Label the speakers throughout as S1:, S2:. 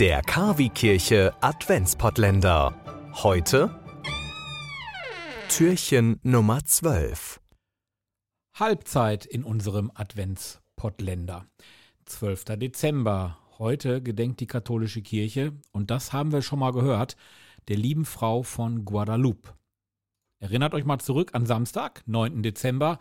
S1: Der Kavi-Kirche Adventspottländer. Heute Türchen Nummer 12.
S2: Halbzeit in unserem Adventspottländer. 12. Dezember. Heute gedenkt die katholische Kirche, und das haben wir schon mal gehört, der lieben Frau von Guadalupe. Erinnert euch mal zurück an Samstag, 9. Dezember.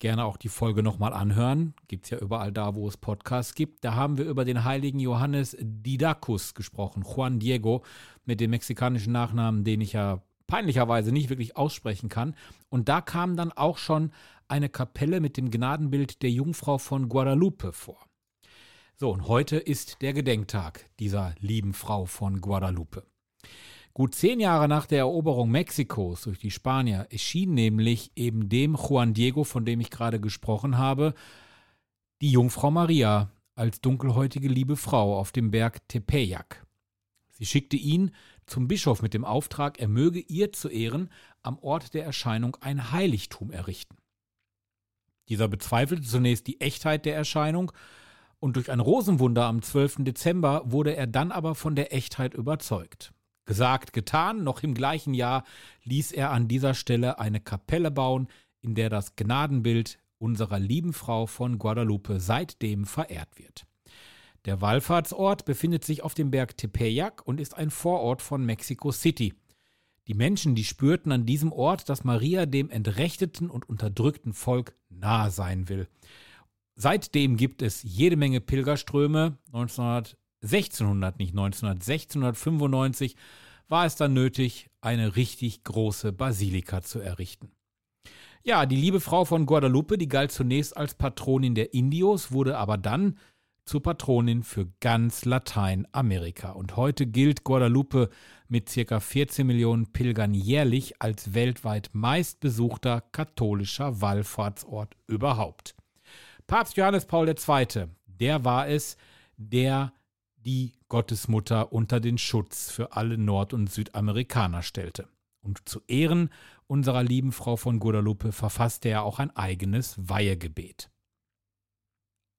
S2: Gerne auch die Folge nochmal anhören. Gibt es ja überall da, wo es Podcasts gibt. Da haben wir über den heiligen Johannes Didacus gesprochen. Juan Diego mit dem mexikanischen Nachnamen, den ich ja peinlicherweise nicht wirklich aussprechen kann. Und da kam dann auch schon eine Kapelle mit dem Gnadenbild der Jungfrau von Guadalupe vor. So, und heute ist der Gedenktag dieser lieben Frau von Guadalupe. Gut zehn Jahre nach der Eroberung Mexikos durch die Spanier erschien nämlich eben dem Juan Diego, von dem ich gerade gesprochen habe, die Jungfrau Maria als dunkelhäutige liebe Frau auf dem Berg Tepeyac. Sie schickte ihn zum Bischof mit dem Auftrag, er möge ihr zu Ehren am Ort der Erscheinung ein Heiligtum errichten. Dieser bezweifelte zunächst die Echtheit der Erscheinung und durch ein Rosenwunder am 12. Dezember wurde er dann aber von der Echtheit überzeugt. Gesagt, getan, noch im gleichen Jahr ließ er an dieser Stelle eine Kapelle bauen, in der das Gnadenbild unserer lieben Frau von Guadalupe seitdem verehrt wird. Der Wallfahrtsort befindet sich auf dem Berg Tepeyac und ist ein Vorort von Mexico City. Die Menschen, die spürten an diesem Ort, dass Maria dem entrechteten und unterdrückten Volk nahe sein will. Seitdem gibt es jede Menge Pilgerströme. 1900 1600, nicht 1900, 1695 war es dann nötig, eine richtig große Basilika zu errichten. Ja, die liebe Frau von Guadalupe, die galt zunächst als Patronin der Indios, wurde aber dann zur Patronin für ganz Lateinamerika. Und heute gilt Guadalupe mit ca. 14 Millionen Pilgern jährlich als weltweit meistbesuchter katholischer Wallfahrtsort überhaupt. Papst Johannes Paul II., der war es, der die Gottesmutter unter den Schutz für alle Nord- und Südamerikaner stellte. Und zu Ehren unserer lieben Frau von Guadalupe verfasste er auch ein eigenes Weihegebet.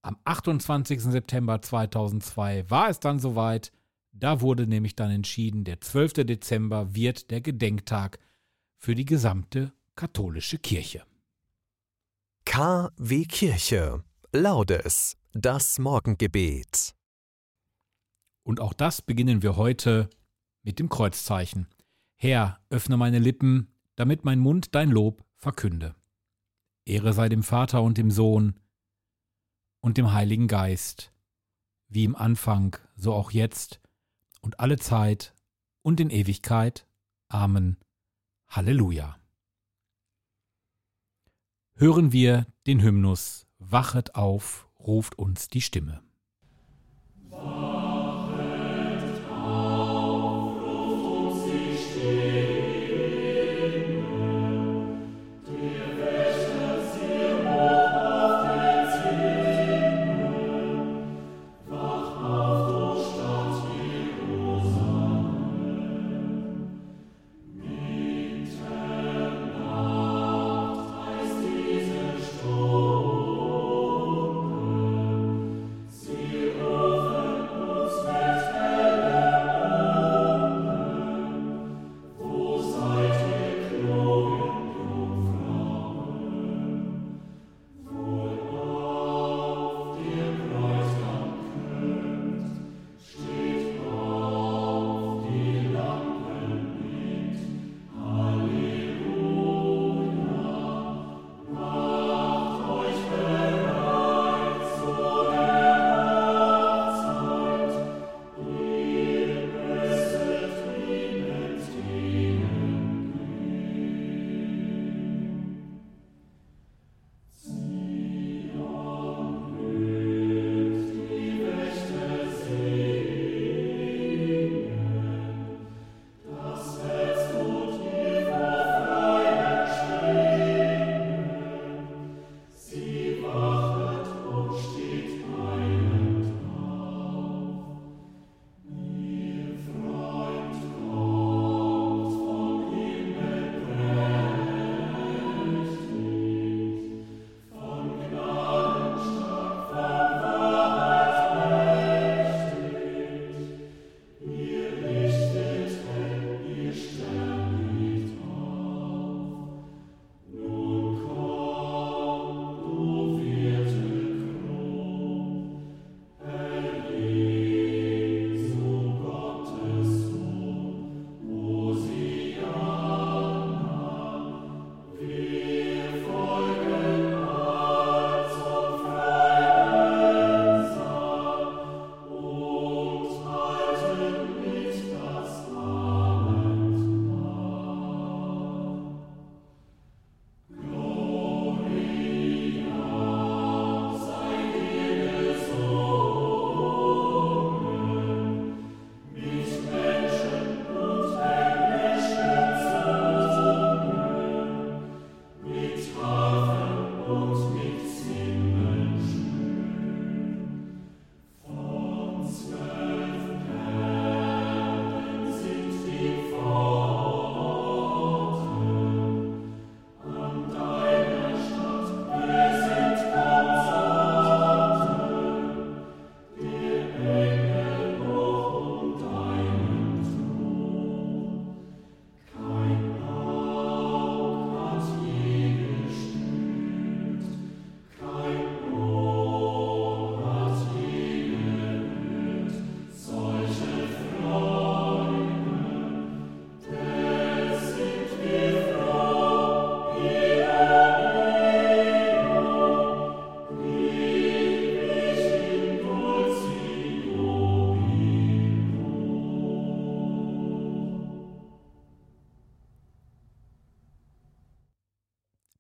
S2: Am 28. September 2002 war es dann soweit, da wurde nämlich dann entschieden, der 12. Dezember wird der Gedenktag für die gesamte katholische Kirche.
S1: KW Kirche. Laudes. Das Morgengebet.
S2: Und auch das beginnen wir heute mit dem Kreuzzeichen. Herr, öffne meine Lippen, damit mein Mund dein Lob verkünde. Ehre sei dem Vater und dem Sohn und dem Heiligen Geist, wie im Anfang, so auch jetzt und alle Zeit und in Ewigkeit. Amen. Halleluja. Hören wir den Hymnus Wachet auf, ruft uns die Stimme.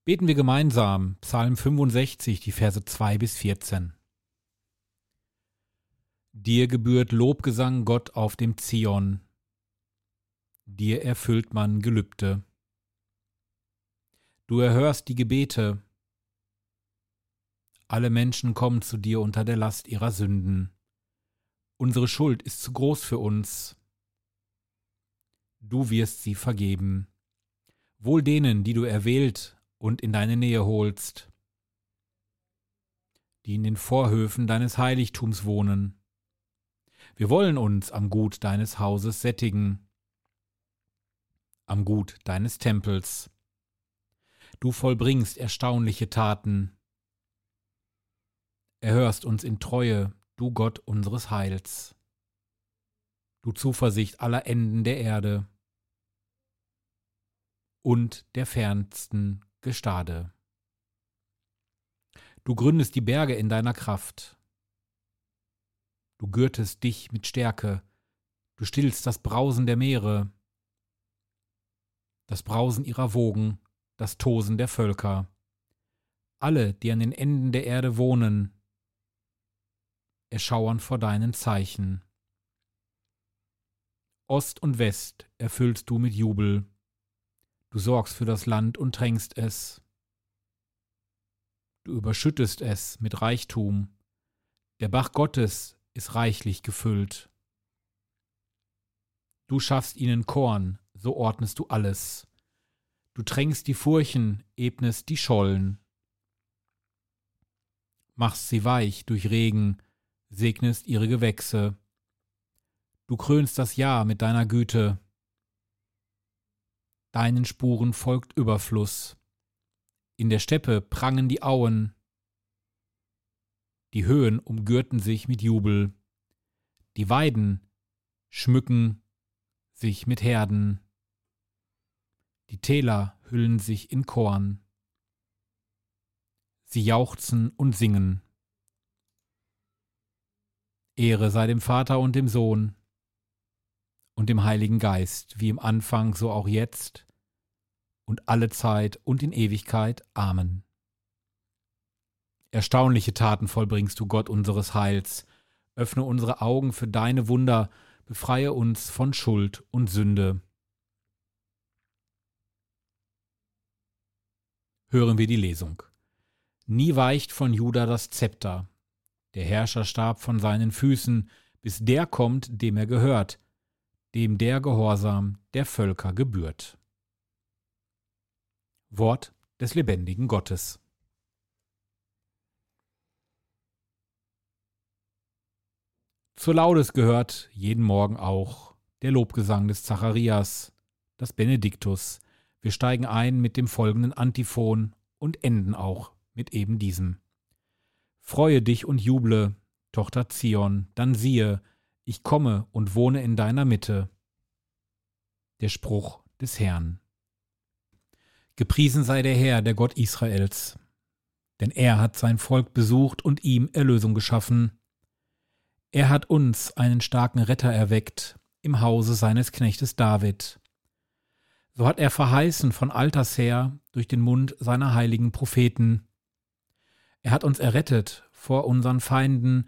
S2: Beten wir gemeinsam Psalm 65, die Verse 2 bis 14. Dir gebührt Lobgesang Gott auf dem Zion, dir erfüllt man Gelübde. Du erhörst die Gebete, alle Menschen kommen zu dir unter der Last ihrer Sünden. Unsere Schuld ist zu groß für uns. Du wirst sie vergeben. Wohl denen, die du erwählt und in deine Nähe holst, die in den Vorhöfen deines Heiligtums wohnen. Wir wollen uns am Gut deines Hauses sättigen, am Gut deines Tempels. Du vollbringst erstaunliche Taten, erhörst uns in Treue, du Gott unseres Heils. Du Zuversicht aller Enden der Erde und der fernsten Gestade. Du gründest die Berge in deiner Kraft. Du gürtest dich mit Stärke, du stillst das Brausen der Meere, das Brausen ihrer Wogen, das Tosen der Völker. Alle, die an den Enden der Erde wohnen, erschauern vor deinen Zeichen. Ost und West erfüllst du mit Jubel, du sorgst für das Land und tränkst es. Du überschüttest es mit Reichtum, der Bach Gottes ist reichlich gefüllt. Du schaffst ihnen Korn, so ordnest du alles. Du tränkst die Furchen, ebnest die Schollen. Machst sie weich durch Regen, segnest ihre Gewächse. Du krönst das Jahr mit deiner Güte. Deinen Spuren folgt Überfluss. In der Steppe prangen die Auen. Die Höhen umgürten sich mit Jubel. Die Weiden schmücken sich mit Herden. Die Täler hüllen sich in Korn. Sie jauchzen und singen. Ehre sei dem Vater und dem Sohn und dem Heiligen Geist, wie im Anfang, so auch jetzt und alle Zeit und in Ewigkeit. Amen. Erstaunliche Taten vollbringst du, Gott unseres Heils. Öffne unsere Augen für deine Wunder, befreie uns von Schuld und Sünde. Hören wir die Lesung. Nie weicht von Juda das Zepter, der Herrscherstab von seinen Füßen, bis der kommt, dem er gehört, dem der Gehorsam der Völker gebührt. Wort des lebendigen Gottes. Zur Laudes gehört jeden Morgen auch der Lobgesang des Zacharias, das Benediktus. Wir steigen ein mit dem folgenden Antiphon und enden auch mit eben diesem. Freue dich und juble, Tochter Zion, dann siehe, ich komme und wohne in deiner Mitte. Der Spruch des Herrn. Gepriesen sei der Herr, der Gott Israels, denn er hat sein Volk besucht und ihm Erlösung geschaffen. Er hat uns einen starken Retter erweckt im Hause seines Knechtes David. So hat er verheißen von alters her durch den Mund seiner heiligen Propheten, er hat uns errettet vor unseren Feinden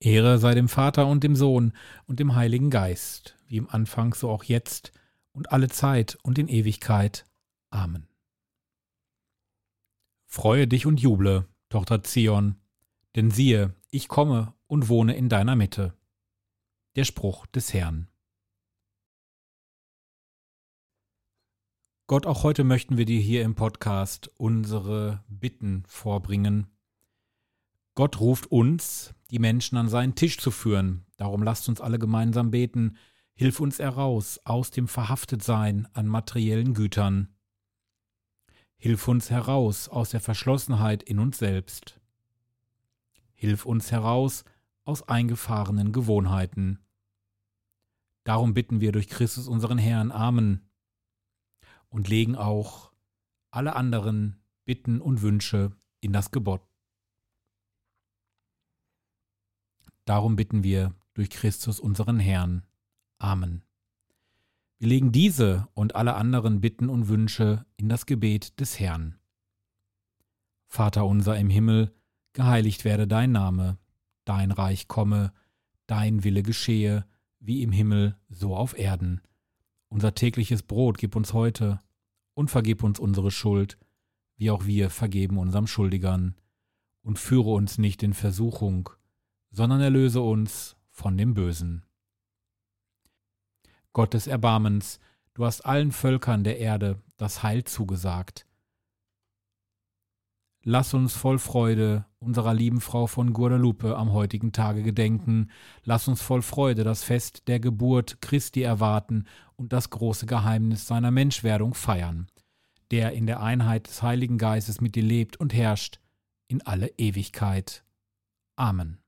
S2: Ehre sei dem Vater und dem Sohn und dem Heiligen Geist, wie im Anfang so auch jetzt und alle Zeit und in Ewigkeit. Amen. Freue dich und juble, Tochter Zion, denn siehe, ich komme und wohne in deiner Mitte. Der Spruch des Herrn. Gott, auch heute möchten wir dir hier im Podcast unsere Bitten vorbringen Gott ruft uns, die Menschen an seinen Tisch zu führen. Darum lasst uns alle gemeinsam beten. Hilf uns heraus aus dem Verhaftetsein an materiellen Gütern. Hilf uns heraus aus der Verschlossenheit in uns selbst. Hilf uns heraus aus eingefahrenen Gewohnheiten. Darum bitten wir durch Christus unseren Herrn. Amen und legen auch alle anderen Bitten und Wünsche in das Gebot. Darum bitten wir durch Christus unseren Herrn. Amen. Wir legen diese und alle anderen Bitten und Wünsche in das Gebet des Herrn. Vater unser im Himmel, geheiligt werde dein Name, dein Reich komme, dein Wille geschehe, wie im Himmel, so auf Erden. Unser tägliches Brot gib uns heute und vergib uns unsere Schuld, wie auch wir vergeben unserem Schuldigern. Und führe uns nicht in Versuchung, sondern erlöse uns von dem Bösen. Gott des Erbarmens, du hast allen Völkern der Erde das Heil zugesagt. Lass uns voll Freude unserer lieben Frau von Guadalupe am heutigen Tage gedenken. Lass uns voll Freude das Fest der Geburt Christi erwarten und das große Geheimnis seiner Menschwerdung feiern, der in der Einheit des Heiligen Geistes mit dir lebt und herrscht in alle Ewigkeit. Amen.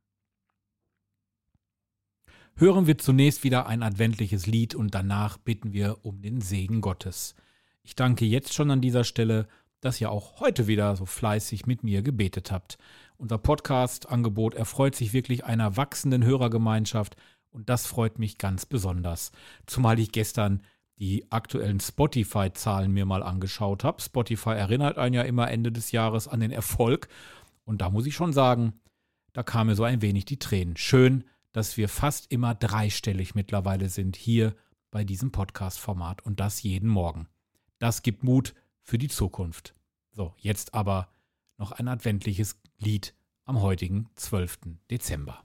S2: Hören wir zunächst wieder ein adventliches Lied und danach bitten wir um den Segen Gottes. Ich danke jetzt schon an dieser Stelle dass ihr auch heute wieder so fleißig mit mir gebetet habt. Unser Podcast-Angebot erfreut sich wirklich einer wachsenden Hörergemeinschaft und das freut mich ganz besonders. Zumal ich gestern die aktuellen Spotify-Zahlen mir mal angeschaut habe. Spotify erinnert einen ja immer Ende des Jahres an den Erfolg und da muss ich schon sagen, da kam mir so ein wenig die Tränen. Schön, dass wir fast immer dreistellig mittlerweile sind hier bei diesem Podcast-Format und das jeden Morgen. Das gibt Mut für die Zukunft. So, jetzt aber noch ein adventliches Lied am heutigen 12. Dezember.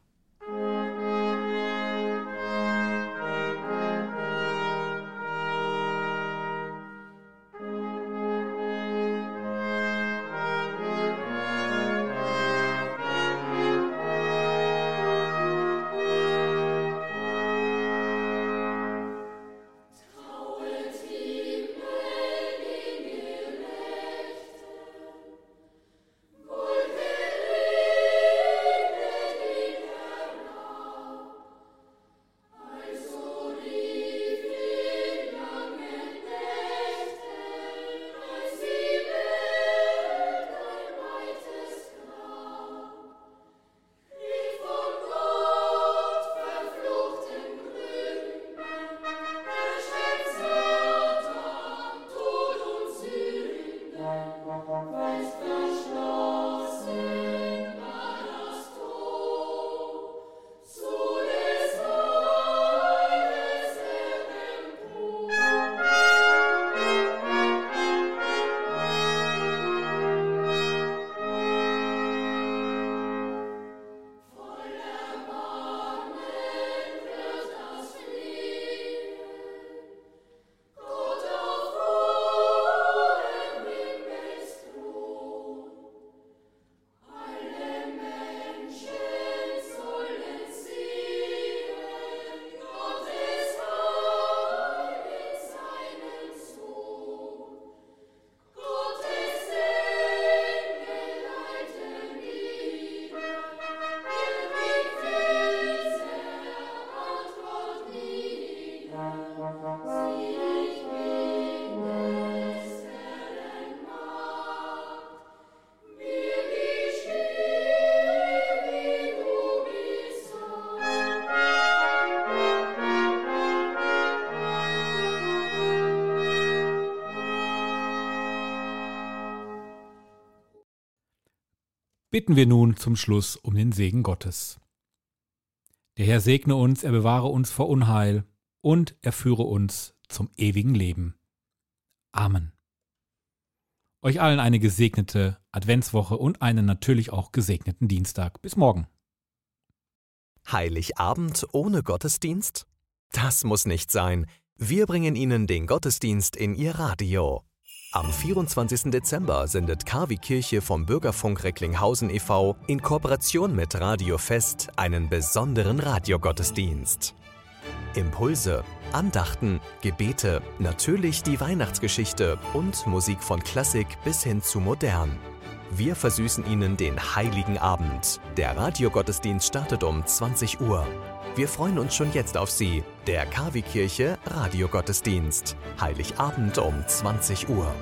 S2: Bitten wir nun zum Schluss um den Segen Gottes. Der Herr segne uns, er bewahre uns vor Unheil und er führe uns zum ewigen Leben. Amen. Euch allen eine gesegnete Adventswoche und einen natürlich auch gesegneten Dienstag. Bis morgen.
S1: Heiligabend ohne Gottesdienst? Das muss nicht sein. Wir bringen Ihnen den Gottesdienst in Ihr Radio. Am 24. Dezember sendet KW Kirche vom Bürgerfunk Recklinghausen e.V. in Kooperation mit Radio Fest einen besonderen Radiogottesdienst. Impulse, Andachten, Gebete, natürlich die Weihnachtsgeschichte und Musik von Klassik bis hin zu modern. Wir versüßen Ihnen den heiligen Abend. Der Radiogottesdienst startet um 20 Uhr. Wir freuen uns schon jetzt auf Sie, der KW Kirche Radiogottesdienst. Heiligabend um 20 Uhr.